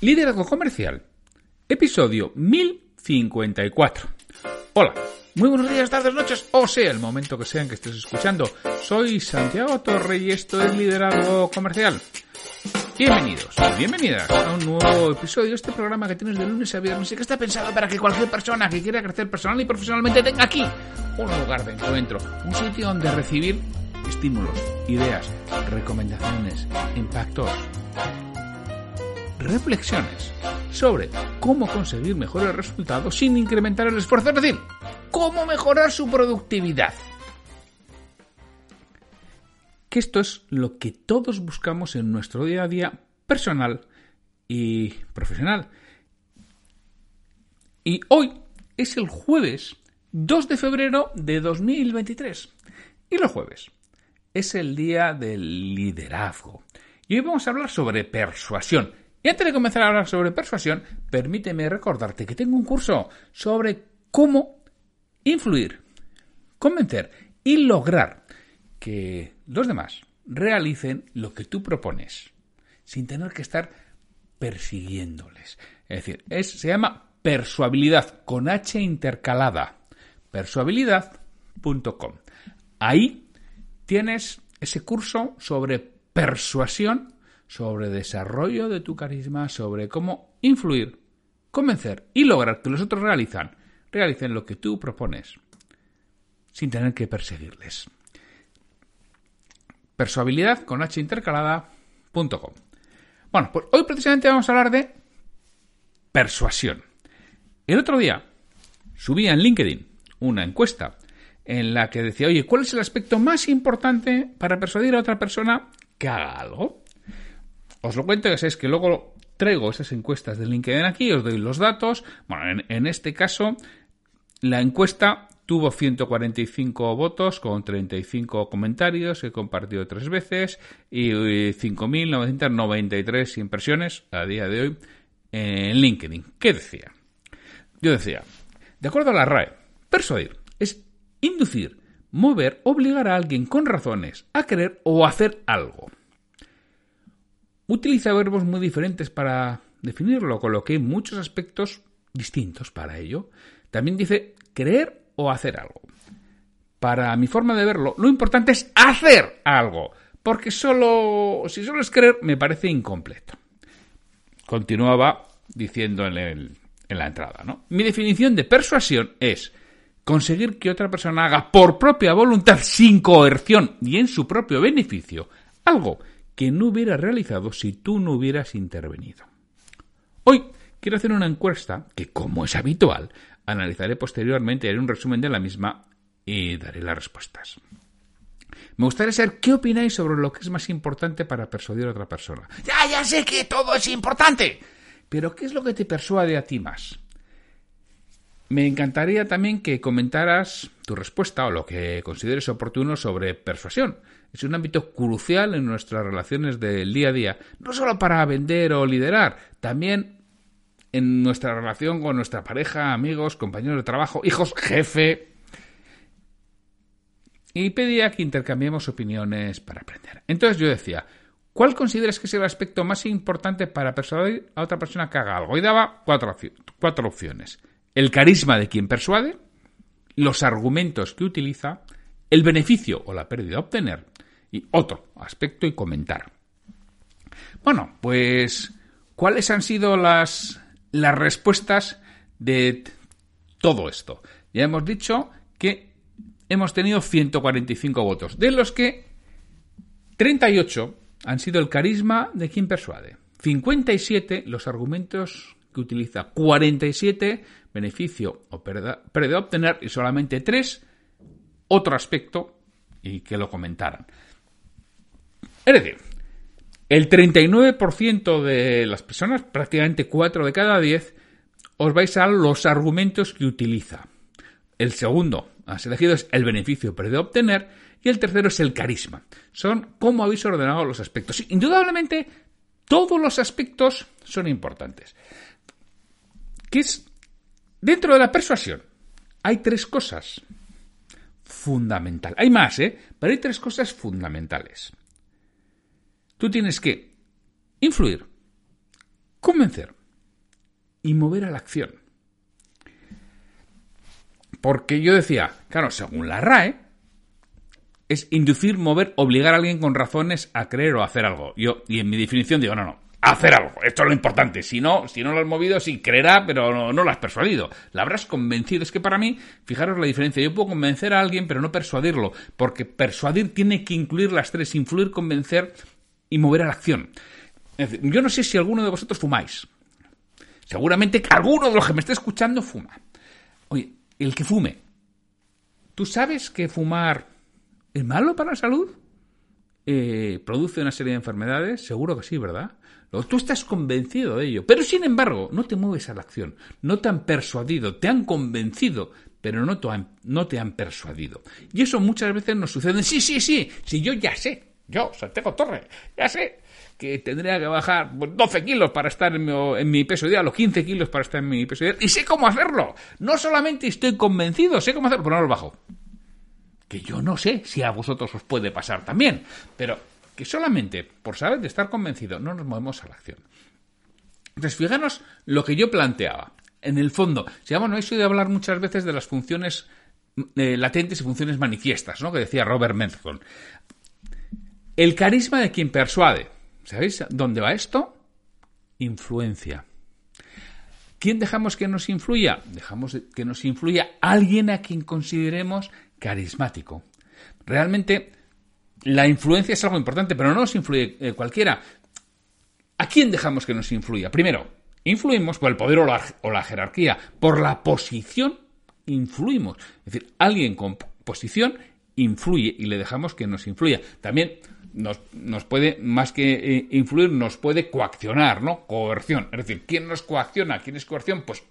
Liderazgo Comercial, episodio 1054. Hola, muy buenos días, tardes, noches, o sea, el momento que sean que estés escuchando. Soy Santiago Torre y esto es Liderazgo Comercial. Bienvenidos bienvenidas a un nuevo episodio de este programa que tienes de lunes a viernes y que está pensado para que cualquier persona que quiera crecer personal y profesionalmente tenga aquí un lugar de encuentro, un sitio donde recibir estímulos, ideas, recomendaciones, impactos reflexiones sobre cómo conseguir mejores resultados sin incrementar el esfuerzo, es decir, cómo mejorar su productividad. Que esto es lo que todos buscamos en nuestro día a día personal y profesional. Y hoy es el jueves 2 de febrero de 2023. Y los jueves es el día del liderazgo. Y hoy vamos a hablar sobre persuasión. Y antes de comenzar a hablar sobre persuasión, permíteme recordarte que tengo un curso sobre cómo influir, convencer y lograr que los demás realicen lo que tú propones, sin tener que estar persiguiéndoles. Es decir, se llama persuabilidad con H intercalada. Persuabilidad.com. Ahí tienes ese curso sobre persuasión sobre desarrollo de tu carisma, sobre cómo influir, convencer y lograr que los otros realizan, realicen lo que tú propones, sin tener que perseguirles. Persuabilidad con h intercalada.com. Bueno, pues hoy precisamente vamos a hablar de persuasión. El otro día subí en LinkedIn una encuesta en la que decía, oye, ¿cuál es el aspecto más importante para persuadir a otra persona que haga algo? Os lo cuento, es que luego traigo esas encuestas de LinkedIn aquí, os doy los datos. Bueno, en, este caso, la encuesta tuvo 145 votos con 35 comentarios, he compartido tres veces y 5.993 impresiones a día de hoy en LinkedIn. ¿Qué decía? Yo decía, de acuerdo a la RAE, persuadir es inducir, mover, obligar a alguien con razones a querer o hacer algo. Utiliza verbos muy diferentes para definirlo, con lo que hay muchos aspectos distintos para ello. También dice creer o hacer algo. Para mi forma de verlo, lo importante es hacer algo, porque solo si solo es creer me parece incompleto. Continuaba diciendo en, en la entrada, ¿no? Mi definición de persuasión es conseguir que otra persona haga por propia voluntad, sin coerción y en su propio beneficio, algo que no hubiera realizado si tú no hubieras intervenido. Hoy quiero hacer una encuesta que, como es habitual, analizaré posteriormente, haré un resumen de la misma y daré las respuestas. Me gustaría saber qué opináis sobre lo que es más importante para persuadir a otra persona. Ya, ya sé que todo es importante, pero ¿qué es lo que te persuade a ti más? Me encantaría también que comentaras tu respuesta o lo que consideres oportuno sobre persuasión es un ámbito crucial en nuestras relaciones del día a día, no solo para vender o liderar, también en nuestra relación con nuestra pareja, amigos, compañeros de trabajo, hijos, jefe. Y pedía que intercambiemos opiniones para aprender. Entonces yo decía, ¿cuál consideras que es el aspecto más importante para persuadir a otra persona que haga algo? Y daba cuatro, cuatro opciones. El carisma de quien persuade, los argumentos que utiliza, el beneficio o la pérdida a obtener y otro aspecto y comentar. Bueno, pues, ¿cuáles han sido las, las respuestas de todo esto? Ya hemos dicho que hemos tenido 145 votos, de los que 38 han sido el carisma de quien persuade, 57 los argumentos que utiliza, 47 beneficio o pérdida a obtener y solamente 3 otro aspecto y que lo comentaran. Es decir, el 39% de las personas, prácticamente 4 de cada 10, os vais a los argumentos que utiliza. El segundo has elegido es el beneficio de obtener y el tercero es el carisma. Son cómo habéis ordenado los aspectos. Indudablemente, todos los aspectos son importantes. ¿Qué es? Dentro de la persuasión hay tres cosas fundamentales. Hay más, ¿eh? Pero hay tres cosas fundamentales. Tú tienes que influir, convencer y mover a la acción. Porque yo decía, claro, según la RAE, es inducir, mover, obligar a alguien con razones a creer o a hacer algo. Yo, y en mi definición digo, no, no, hacer algo. Esto es lo importante. Si no, si no lo has movido, sí creerá, pero no, no, lo has persuadido. La habrás convencido. Es que para mí, fijaros la diferencia. Yo puedo convencer a alguien, pero no persuadirlo. Porque persuadir tiene que incluir las tres: influir, convencer y mover a la acción. yo no sé si alguno de vosotros fumáis. Seguramente que alguno de los que me esté escuchando fuma. Oye, el que fume. ¿Tú sabes que fumar es malo para la salud? Eh, ¿Produce una serie de enfermedades? Seguro que sí, ¿verdad? Tú estás convencido de ello, pero sin embargo no te mueves a la acción, no te han persuadido, te han convencido, pero no te han, no te han persuadido. Y eso muchas veces nos sucede. Sí, sí, sí, sí, yo ya sé, yo, Santiago Torre, ya sé que tendría que bajar 12 kilos para estar en mi, peso ideal o 15 kilos para estar en mi peso ideal y sé cómo hacerlo. No solamente estoy convencido, sé cómo hacerlo, pero no lo bajo. Que yo no sé si a vosotros os puede pasar también, pero que solamente por saber de estar convencido no nos movemos a la acción. Entonces, fijaros lo que yo planteaba. En el fondo, si vamos, no he de hablar muchas veces de las funciones eh, latentes y funciones manifiestas, ¿no? Que decía Robert Menthon. El carisma de quien persuade. ¿Sabéis dónde va esto? Influencia. ¿Quién dejamos que nos influya? Dejamos que nos influya alguien a quien consideremos carismático. Realmente la influencia es algo importante, pero no nos influye eh, cualquiera. ¿A quién dejamos que nos influya? Primero, influimos por el poder o la, o la jerarquía. Por la posición influimos. Es decir, alguien con posición influye y le dejamos que nos influya. También nos, nos puede, más que eh, influir, nos puede coaccionar, ¿no? Coerción. Es decir, ¿quién nos coacciona? ¿Quién es coerción? Pues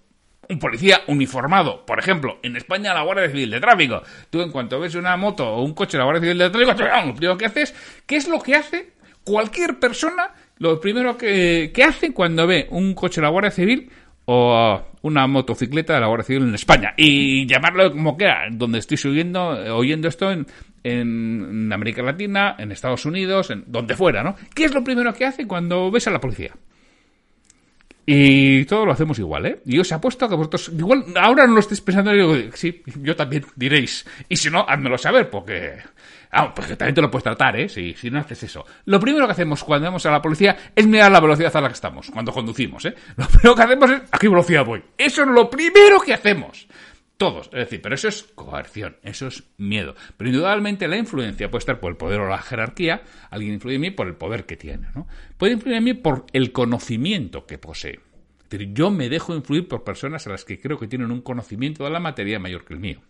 un policía uniformado. Por ejemplo, en España la Guardia Civil de Tráfico. Tú en cuanto ves una moto o un coche de la Guardia Civil de Tráfico, lo primero que haces, ¿qué es lo que hace cualquier persona? Lo primero que, que hace cuando ve un coche de la Guardia Civil o una motocicleta de la Guardia Civil en España. Y llamarlo como quiera, donde estoy subiendo, oyendo esto en, en América Latina, en Estados Unidos, en donde fuera, ¿no? ¿Qué es lo primero que hace cuando ves a la policía? Y todo lo hacemos igual, ¿eh? Y os apuesto a que vosotros, igual ahora no lo estéis pensando, digo, sí, yo también diréis. Y si no, házmelo saber, porque. Ah, pues también te lo puedes tratar, ¿eh? Si, si no haces eso. Lo primero que hacemos cuando vamos a la policía es mirar la velocidad a la que estamos, cuando conducimos, ¿eh? Lo primero que hacemos es, ¿a qué velocidad voy? Eso es lo primero que hacemos. Todos, es decir, pero eso es coerción, eso es miedo. Pero indudablemente la influencia puede estar por el poder o la jerarquía, alguien influye en mí por el poder que tiene, ¿no? Puede influir en mí por el conocimiento que posee. Yo me dejo influir por personas a las que creo que tienen un conocimiento de la materia mayor que el mío.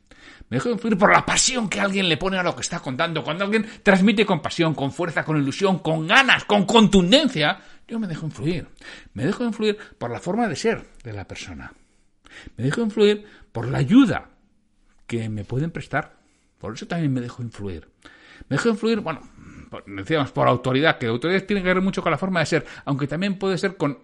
Me dejo influir por la pasión que alguien le pone a lo que está contando. Cuando alguien transmite con pasión, con fuerza, con ilusión, con ganas, con contundencia, yo me dejo influir. Me dejo influir por la forma de ser de la persona. Me dejo influir por la ayuda que me pueden prestar. Por eso también me dejo influir. Me dejo influir, bueno, decíamos, por autoridad, que la autoridad tiene que ver mucho con la forma de ser, aunque también puede ser con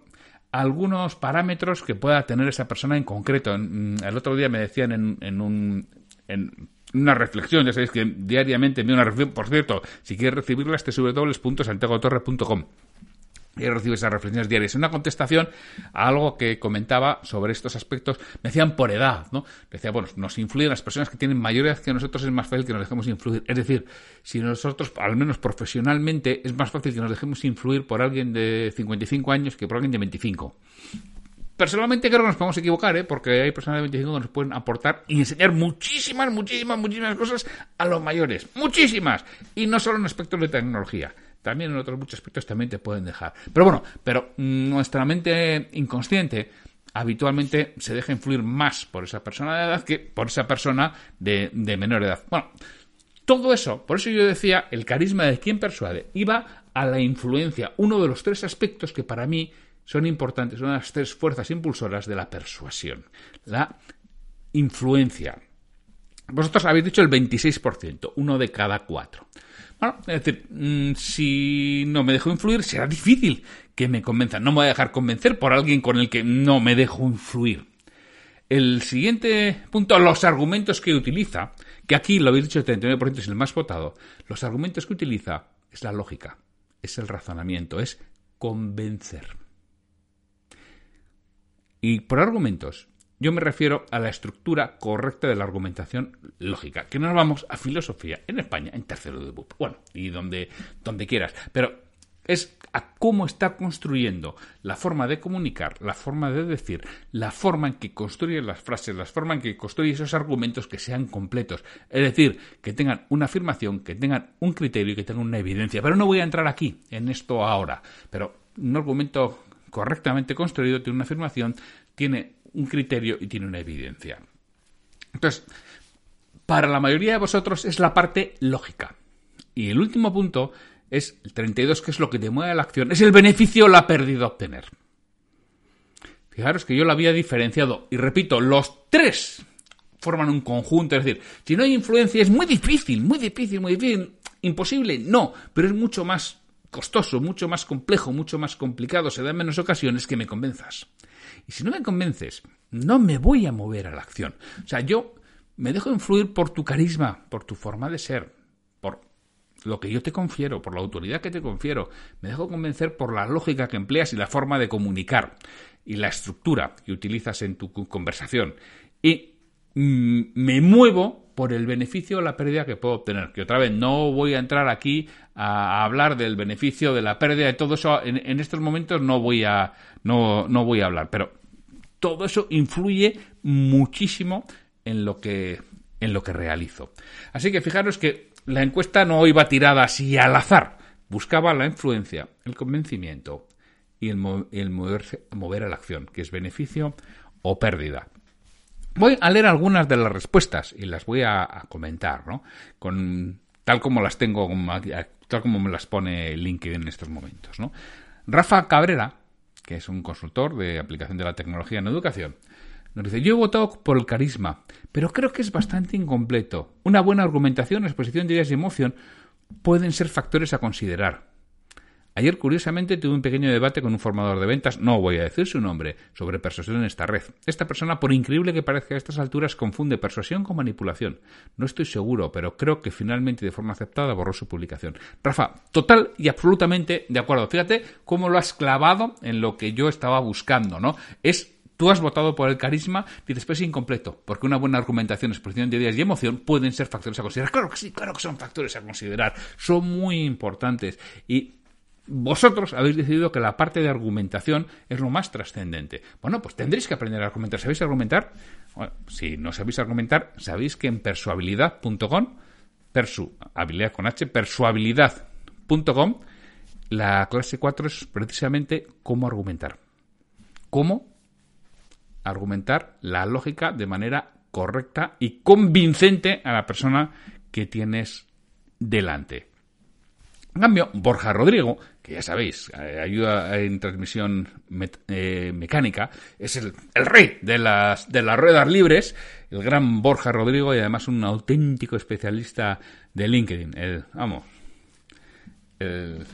algunos parámetros que pueda tener esa persona en concreto. Mm, el otro día me decían en, en, un, en una reflexión, ya sabéis que diariamente me una reflexión, por cierto, si quieres recibirla, este www.santiagotorre.com y recibe esas reflexiones diarias. Una contestación a algo que comentaba sobre estos aspectos, me decían por edad, ¿no? Decía, bueno, nos influyen las personas que tienen mayor edad que nosotros, es más fácil que nos dejemos influir. Es decir, si nosotros, al menos profesionalmente, es más fácil que nos dejemos influir por alguien de 55 años que por alguien de 25. Personalmente creo que nos podemos equivocar, ¿eh? porque hay personas de 25 que nos pueden aportar y enseñar muchísimas, muchísimas, muchísimas cosas a los mayores. Muchísimas. Y no solo en aspectos de tecnología también en otros muchos aspectos también te pueden dejar. Pero bueno, pero nuestra mente inconsciente habitualmente se deja influir más por esa persona de edad que por esa persona de, menor edad. Bueno, todo eso, por eso yo decía, el carisma de quien persuade iba a la influencia, uno de los tres aspectos que para mí son importantes, son las tres fuerzas impulsoras de la persuasión. La influencia. Vosotros habéis dicho el 26%, uno de cada cuatro. Bueno, es decir, mm, si no me dejo influir, será difícil que me convenzan. No me voy a dejar convencer por alguien con el que no me dejo influir. El siguiente punto, los argumentos que utiliza, que aquí lo habéis dicho, el 39% es el más votado. Los argumentos que utiliza es la lógica, es el razonamiento, es convencer. Y por argumentos, yo me refiero a la estructura correcta de la argumentación lógica, que nos vamos a filosofía en España, en tercero de BUP. Bueno, y donde, donde quieras. Pero es a cómo está construyendo la forma de comunicar, la forma de decir, la forma en que construye las frases, la forma en que construye esos argumentos que sean completos. Es decir, que tengan una afirmación, que tengan un criterio y que tengan una evidencia. Pero no voy a entrar aquí, en esto ahora. Pero un argumento correctamente construido tiene una afirmación, tiene un criterio y tiene una evidencia. Entonces, para la mayoría de vosotros es la parte lógica. Y el último punto es el 32, que es lo que te mueve a la acción, es el beneficio o la pérdida a obtener. Fijaros que yo lo había diferenciado, y repito, los tres forman un conjunto, es decir, si no hay influencia es muy difícil, muy difícil, muy difícil, imposible, no, pero es mucho más costoso, mucho más complejo, mucho más complicado, se da en menos ocasiones que me convenzas. Y si no me convences, no me voy a mover a la acción. O sea, yo me dejo influir por tu carisma, por tu forma de ser, por lo que yo te confiero, por la autoridad que te confiero. Me dejo convencer por la lógica que empleas y la forma de comunicar y la estructura que utilizas en tu conversación. Y mm, me muevo por el beneficio o la pérdida que puedo obtener. Que otra vez no voy a entrar aquí a, hablar del beneficio, de la pérdida, de todo eso. En, estos momentos no voy a no, no voy a hablar. Pero todo eso influye muchísimo en lo que en lo que realizo. Así que fijaros que la encuesta no iba tirada así al azar. Buscaba la influencia, el convencimiento y el, moverse, mover a la acción, que es beneficio o pérdida. Voy a leer algunas de las respuestas y las voy a, comentar, ¿no? Con, tal como las tengo, tal como me las pone LinkedIn en estos momentos, ¿no? Rafa Cabrera, que es un consultor de aplicación de la tecnología en educación, nos dice, yo he votado por el carisma, pero creo que es bastante incompleto. Una buena argumentación, exposición de ideas y emoción pueden ser factores a considerar. Ayer, curiosamente, tuve un pequeño debate con un formador de ventas, no voy a decir su nombre, sobre persuasión en esta red. Esta persona, por increíble que parezca a estas alturas, confunde persuasión con manipulación. No estoy seguro, pero creo que finalmente de forma aceptada borró su publicación. Rafa, total y absolutamente de acuerdo. Fíjate cómo lo has clavado en lo que yo estaba buscando, ¿no? Es Tú has votado por el carisma y después es incompleto, porque una buena argumentación, exposición de ideas y emoción pueden ser factores a considerar. Claro que sí, claro que son factores a considerar, son muy importantes. Y vosotros habéis decidido que la parte de argumentación es lo más trascendente. Bueno, pues tendréis que aprender a argumentar. ¿Sabéis argumentar? si no sabéis argumentar, sabéis que en persuabilidad.com, persu, habilidad con H, persuabilidad.com, la clase 4 es precisamente cómo argumentar. ¿Cómo argumentar la lógica de manera correcta y convincente a la persona que tienes delante. En cambio, Borja Rodrigo, que ya sabéis, eh, ayuda en transmisión eh, mecánica, es el, rey de las, de las ruedas libres, el gran Borja Rodrigo y además un auténtico especialista de LinkedIn. El, vamos, el,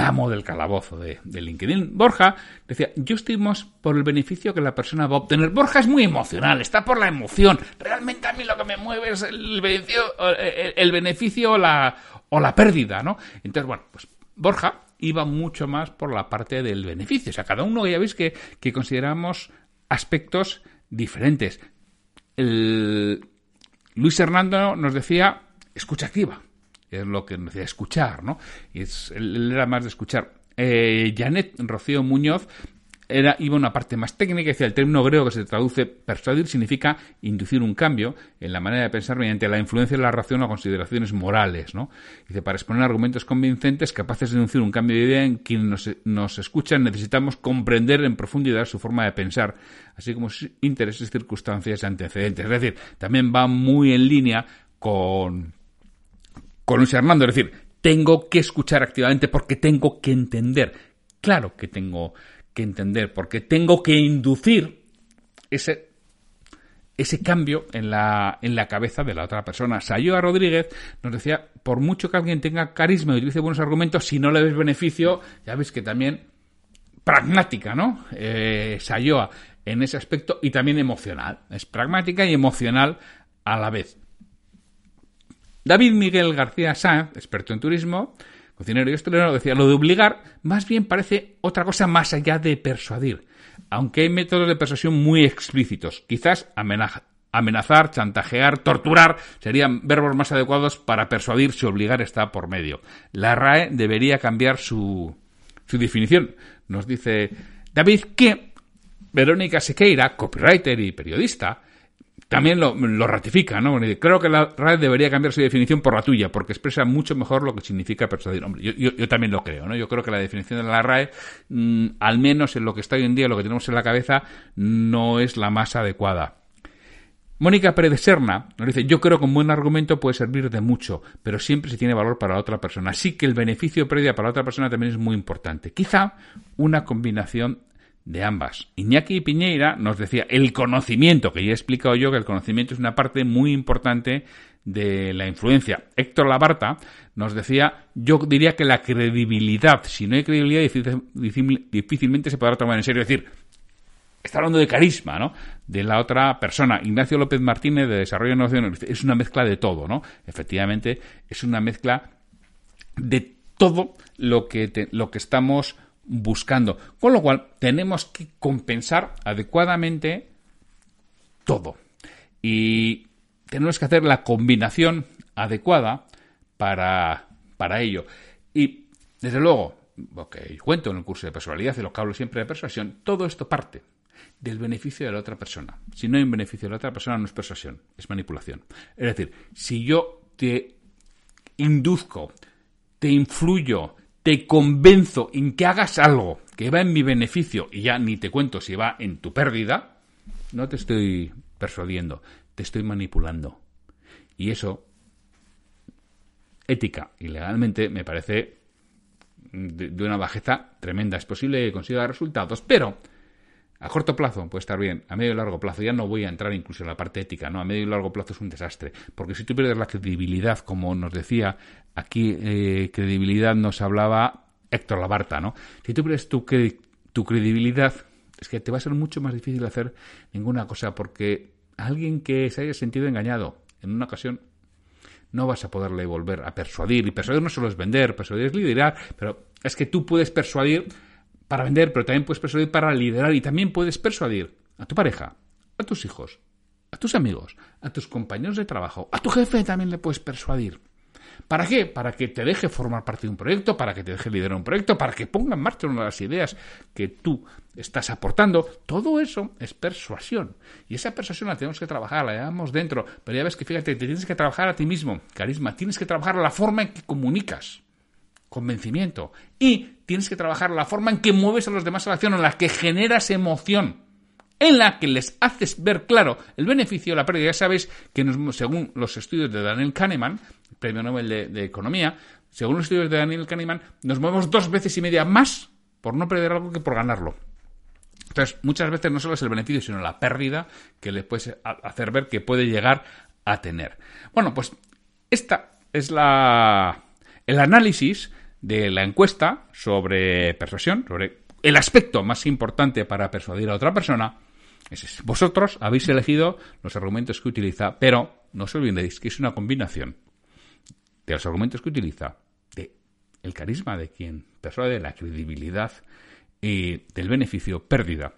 amo del calabozo de, LinkedIn. Borja decía, yo estoy más por el beneficio que la persona va a obtener. Borja es muy emocional, está por la emoción. Realmente a mí lo que me mueve es el beneficio, el, beneficio la, o la pérdida, ¿no? Entonces, bueno, pues Borja iba mucho más por la parte del beneficio. O sea, cada uno ya veis que, que consideramos aspectos diferentes. Luis Hernando nos decía escucha activa es lo que nos decía escuchar, ¿no? Y es, él era más de escuchar. Eh, Janet Rocío Muñoz era, iba una parte más técnica, decía el término griego que se traduce persuadir significa inducir un cambio en la manera de pensar mediante la influencia de la razón o consideraciones morales, ¿no? Dice, para exponer argumentos convincentes capaces de inducir un cambio de idea en quien nos, nos escuchan necesitamos comprender en profundidad su forma de pensar, así como sus intereses, circunstancias y antecedentes. Es decir, también va muy en línea con con Luis es decir, tengo que escuchar activamente porque tengo que entender. Claro que tengo que entender, porque tengo que inducir ese, ese cambio en la, en la cabeza de la otra persona. Sayoa Rodríguez nos decía, por mucho que alguien tenga carisma y utilice buenos argumentos, si no le ves beneficio, ya ves que también pragmática, ¿no? Eh, Sayoa en ese aspecto y también emocional. Es pragmática y emocional a la vez. David Miguel García Sáenz, experto en turismo, cocinero y hostelero, decía, lo de obligar más bien parece otra cosa más allá de persuadir. aunque hay métodos de persuasión muy explícitos. Quizás amenazar, chantajear, torturar serían verbos más adecuados para persuadir si obligar está por medio. La RAE debería cambiar su, su definición. Nos dice David que Verónica Sequeira, copywriter y periodista, también lo, ratifica, ¿no? Creo que la RAE debería cambiar su definición por la tuya, porque expresa mucho mejor lo que significa persuadir. Hombre, yo, también lo creo, ¿no? Yo creo que la definición de la RAE, mm, al menos en lo que está hoy en día, lo que tenemos en la cabeza, no es la más adecuada. Mónica Pérez Serna nos dice, yo creo que un buen argumento puede servir de mucho, pero siempre se tiene valor para la otra persona. Así que el beneficio previo para la otra persona también es muy importante. Quizá una combinación de ambas. Iñaki Piñeira nos decía el conocimiento, que ya he explicado yo que el conocimiento es una parte muy importante de la influencia. Héctor Labarta nos decía, yo diría que la credibilidad, si no hay credibilidad, difícilmente se podrá tomar en serio. Es decir, está hablando de carisma, ¿no? De la otra persona. Ignacio López Martínez de Desarrollo de Innovación es una mezcla de todo, ¿no? Efectivamente, es una mezcla de todo lo que, lo que estamos buscando. Con lo cual, tenemos que compensar adecuadamente todo. Y tenemos que hacer la combinación adecuada para, para ello. Y, desde luego, lo que cuento en el curso de personalidad y lo que hablo siempre de persuasión, todo esto parte del beneficio de la otra persona. Si no hay un beneficio de la otra persona, no es persuasión, es manipulación. Es decir, si yo te induzco, te influyo, te convenzo en que hagas algo que va en mi beneficio y ya ni te cuento si va en tu pérdida, no te estoy persuadiendo, te estoy manipulando. Y eso, ética y legalmente, me parece de, una bajeza tremenda. Es posible que consiga resultados, pero a corto plazo puede estar bien, a medio y largo plazo ya no voy a entrar incluso en la parte ética, ¿no? A medio y largo plazo es un desastre, porque si tú pierdes la credibilidad, como nos decía Aquí eh, credibilidad nos hablaba Héctor Labarta, ¿no? Si tú crees tu, tu credibilidad, es que te va a ser mucho más difícil hacer ninguna cosa, porque alguien que se haya sentido engañado en una ocasión no vas a poderle volver a persuadir. Y persuadir no solo es vender, persuadir es liderar, pero es que tú puedes persuadir para vender, pero también puedes persuadir para liderar y también puedes persuadir a tu pareja, a tus hijos, a tus amigos, a tus compañeros de trabajo, a tu jefe también le puedes persuadir. ¿Para qué? Para que te deje formar parte de un proyecto, para que te deje liderar un proyecto, para que ponga en marcha una de las ideas que tú estás aportando. Todo eso es persuasión. Y esa persuasión la tenemos que trabajar, la llevamos dentro. Pero ya ves que fíjate, te tienes que trabajar a ti mismo, carisma. Tienes que trabajar la forma en que comunicas convencimiento. Y tienes que trabajar la forma en que mueves a los demás a la acción, en la que generas emoción en la que les haces ver claro el beneficio, la pérdida. Ya sabéis que según los estudios de Daniel Kahneman, premio Nobel de, Economía, según los estudios de Daniel Kahneman, nos movemos dos veces y media más por no perder algo que por ganarlo. Entonces, muchas veces no solo es el beneficio, sino la pérdida que le puedes hacer ver que puede llegar a tener. Bueno, pues esta es la el análisis de la encuesta sobre persuasión, sobre el aspecto más importante para persuadir a otra persona vosotros habéis elegido los argumentos que utiliza, pero no os olvidéis que es una combinación de los argumentos que utiliza, de el carisma de quien persuade, la credibilidad y del beneficio pérdida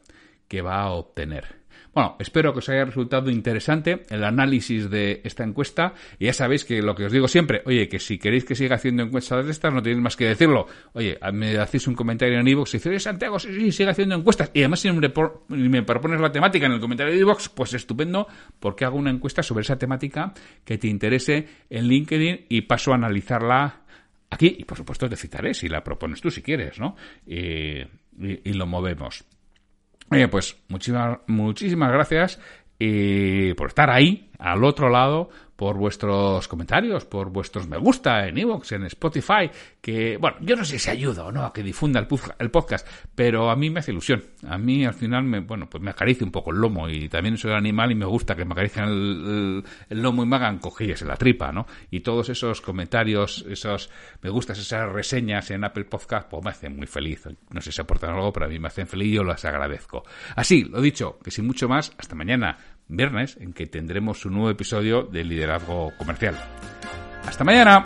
que va a obtener. Bueno, espero que os haya resultado interesante el análisis de esta encuesta. Y ya sabéis que lo que os digo siempre, oye, que si queréis que siga haciendo encuestas de estas, no tenéis más que decirlo. Oye, me hacéis un comentario en iVoox y dices, Santiago, sí, sí, sigue haciendo encuestas. Y además, si me, propones la temática en el comentario de iVoox, pues estupendo, porque hago una encuesta sobre esa temática que te interese en LinkedIn y paso a analizarla aquí. Y por supuesto te citaré si la propones tú, si quieres, ¿no? y lo movemos. Oye, pues muchísimas, muchísimas gracias y por estar ahí, al otro lado, por vuestros comentarios, por vuestros me gusta en Evox, en Spotify, que, bueno, yo no sé si ayuda o no a que difunda el, podcast, pero a mí me hace ilusión. A mí al final, me, bueno, pues me acaricia un poco el lomo y también soy animal y me gusta que me acaricien el, lomo y me hagan cojillas en la tripa, ¿no? Y todos esos comentarios, esos me gustas, esas reseñas en Apple Podcast, pues me hacen muy feliz. No sé si aportan algo, pero a mí me hacen feliz y yo las agradezco. Así, lo dicho, que sin mucho más, hasta mañana viernes en que tendremos un nuevo episodio de Liderazgo Comercial. Hasta mañana.